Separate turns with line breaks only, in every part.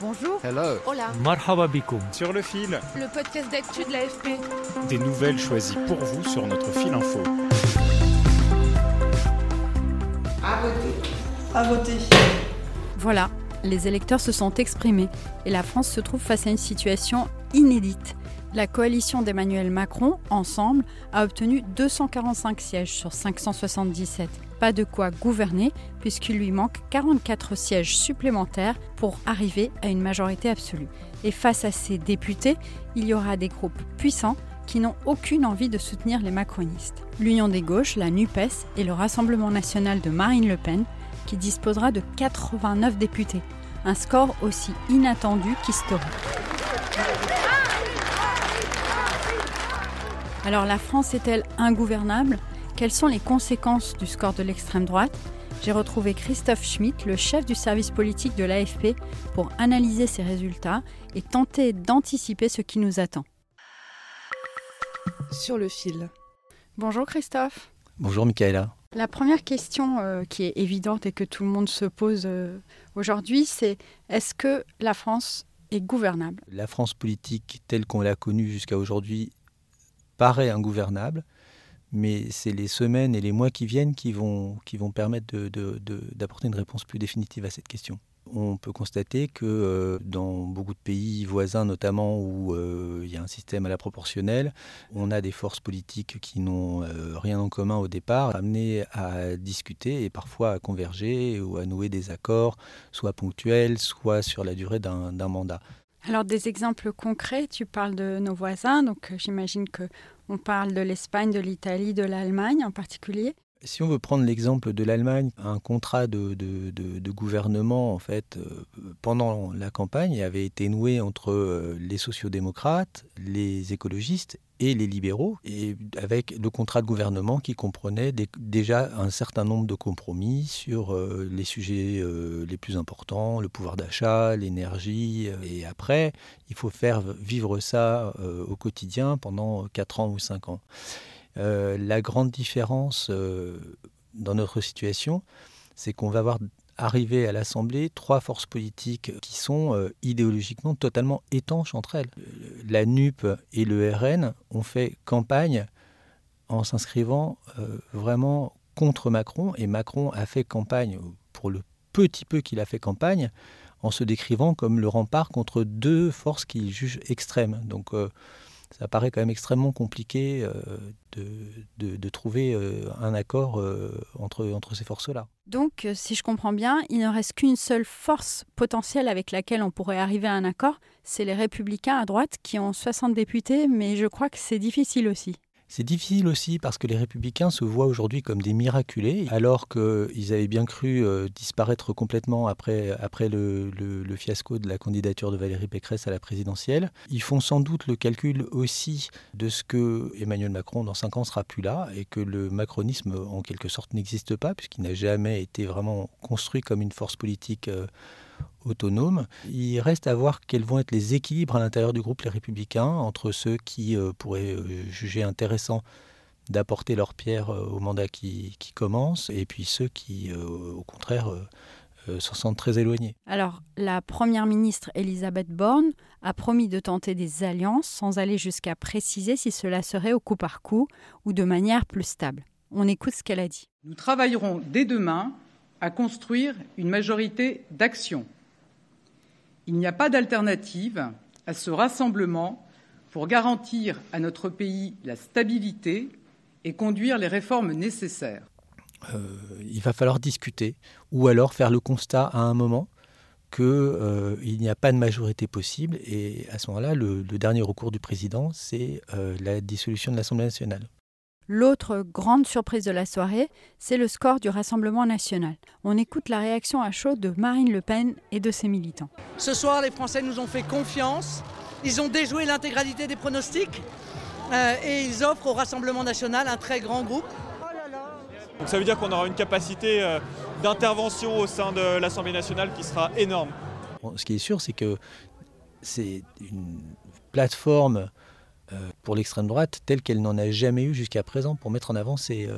Bonjour.
Hello.
Hola.
Marhaba bikoum.
Sur le fil,
Le podcast d'actu de l'AFP.
des nouvelles choisies pour vous sur notre fil info.
À voter.
Voilà, les électeurs se sont exprimés et la France se trouve face à une situation inédite. La coalition d'Emmanuel Macron, ensemble, a obtenu 245 sièges sur 577. Pas de quoi gouverner puisqu'il lui manque 44 sièges supplémentaires pour arriver à une majorité absolue. Et face à ces députés, il y aura des groupes puissants qui n'ont aucune envie de soutenir les macronistes. L'Union des gauches, la NUPES et le Rassemblement national de Marine Le Pen qui disposera de 89 députés, un score aussi inattendu qu'historique. Alors la France est-elle ingouvernable? Quelles sont les conséquences du score de l'extrême droite? J'ai retrouvé Christophe Schmitt, le chef du service politique de l'AFP, pour analyser ces résultats et tenter d'anticiper ce qui nous attend.
Sur le fil.
Bonjour Christophe.
Bonjour Michaela.
La première question euh, qui est évidente et que tout le monde se pose euh, aujourd'hui, c'est est-ce que la France est gouvernable?
La France politique telle qu'on l'a connue jusqu'à aujourd'hui paraît ingouvernable, mais c'est les semaines et les mois qui viennent qui vont, qui vont permettre d'apporter une réponse plus définitive à cette question. On peut constater que euh, dans beaucoup de pays voisins, notamment où euh, il y a un système à la proportionnelle, on a des forces politiques qui n'ont euh, rien en commun au départ, amenées à discuter et parfois à converger ou à nouer des accords, soit ponctuels, soit sur la durée d'un mandat.
Alors des exemples concrets, tu parles de nos voisins, donc euh, j'imagine que on parle de l'Espagne, de l'Italie, de l'Allemagne en particulier.
Si on veut prendre l'exemple de l'Allemagne, un contrat de, gouvernement, en fait, euh, pendant la campagne, avait été noué entre euh, les sociodémocrates, les écologistes et les libéraux, et avec le contrat de gouvernement qui comprenait déjà un certain nombre de compromis sur euh, les sujets les plus importants, le pouvoir d'achat, l'énergie, et après, il faut faire vivre ça au quotidien pendant 4 ans ou 5 ans. Euh, la grande différence euh, dans notre situation, c'est qu'on va voir arriver à l'Assemblée trois forces politiques qui sont euh, idéologiquement totalement étanches entre elles. La NUP et le RN ont fait campagne en s'inscrivant vraiment contre Macron, et Macron a fait campagne, pour le petit peu qu'il a fait campagne, en se décrivant comme le rempart contre deux forces qu'il juge extrêmes. Donc ça paraît quand même extrêmement compliqué euh, de, de- de trouver euh, un accord euh, entre, entre ces forces-là.
Donc si je comprends bien, il ne reste qu'une seule force potentielle avec laquelle on pourrait arriver à un accord, c'est les républicains à droite qui ont 60 députés, mais je crois que c'est difficile aussi.
C'est difficile aussi parce que les républicains se voient aujourd'hui comme des miraculés, alors qu'ils avaient bien cru euh, disparaître complètement après, après le, fiasco de la candidature de Valérie Pécresse à la présidentielle. Ils font sans doute le calcul aussi de ce que Emmanuel Macron dans cinq ans sera plus là et que le macronisme en quelque sorte n'existe pas puisqu'il n'a jamais été vraiment construit comme une force politique euh, autonome. Il reste à voir quels vont être les équilibres à l'intérieur du groupe Les Républicains entre ceux qui euh, pourraient euh, juger intéressant d'apporter leur pierre euh, au mandat qui, qui commence et puis ceux qui, euh, au contraire, euh, euh, s'en sentent très éloignés.
Alors, la première ministre Elisabeth Borne a promis de tenter des alliances sans aller jusqu'à préciser si cela serait au coup par coup ou de manière plus stable. On écoute ce qu'elle a dit.
Nous travaillerons dès demain à construire une majorité d'action. Il n'y a pas d'alternative à ce rassemblement pour garantir à notre pays la stabilité et conduire les réformes nécessaires.
Euh, il va falloir discuter ou alors faire le constat à un moment qu'il euh, n'y a pas de majorité possible et à ce moment-là, le, le dernier recours du président, c'est euh, la dissolution de l'Assemblée nationale.
L'autre grande surprise de la soirée, c'est le score du Rassemblement national. On écoute la réaction à chaud de Marine Le Pen et de ses militants.
Ce soir, les Français nous ont fait confiance. Ils ont déjoué l'intégralité des pronostics euh, et ils offrent au Rassemblement national un très grand groupe.
Donc ça veut dire qu'on aura une capacité euh, d'intervention au sein de l'Assemblée nationale qui sera énorme.
ce qui est sûr, c'est que c'est une plateforme euh, pour l'extrême droite telle qu'elle n'en a jamais eu jusqu'à présent pour mettre en avant ses,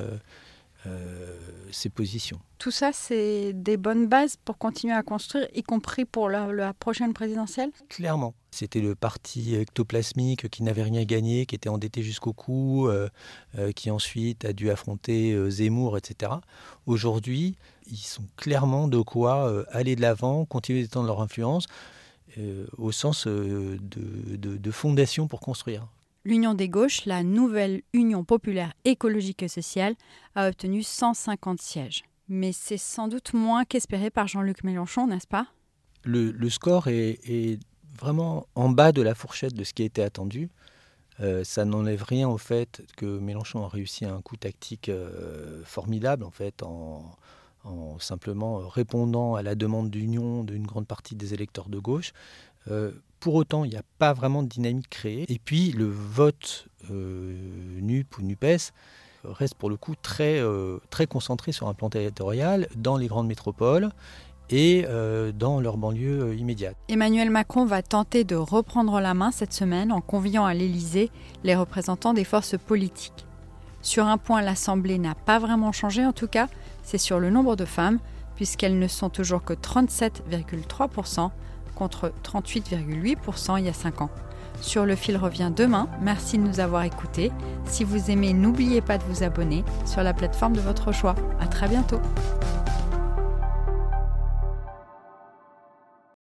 ses positions.
Tout ça, c'est des bonnes bases pour continuer à construire, y compris pour la, prochaine présidentielle?
Clairement. C'était le parti ectoplasmique qui n'avait rien gagné, qui était endetté jusqu'au cou, euh, euh, qui ensuite a dû affronter euh, Zemmour, etc. Aujourd'hui, ils sont clairement de quoi aller de l'avant, continuer d'étendre leur influence, au sens de, de fondation pour construire
l'Union des gauches, la nouvelle Union populaire écologique et sociale, a obtenu 150 sièges. Mais c'est sans doute moins qu'espéré par Jean-Luc Mélenchon, n'est-ce pas?
Le, score est, vraiment en bas de la fourchette de ce qui a été attendu. Euh, ça n'enlève rien au fait que Mélenchon a réussi un coup tactique euh, formidable, en fait, en, simplement répondant à la demande d'union d'une grande partie des électeurs de gauche. Euh, pour autant, il n'y a pas vraiment de dynamique créée. Et puis, le vote euh, NUP ou NUPES reste pour le coup très, euh, très concentré sur un plan territorial dans les grandes métropoles et dans leurs banlieues immédiates.
Emmanuel Macron va tenter de reprendre la main cette semaine en conviant à l'Élysée les représentants des forces politiques. Sur un point, l'Assemblée n'a pas vraiment changé en tout cas, c'est sur le nombre de femmes, puisqu'elles ne sont toujours que 37,3% contre 38,8% il y a 5 ans. Sur le fil revient demain. Merci de nous avoir écoutés. Si vous aimez, n'oubliez pas de vous abonner sur la plateforme de votre choix. À très bientôt.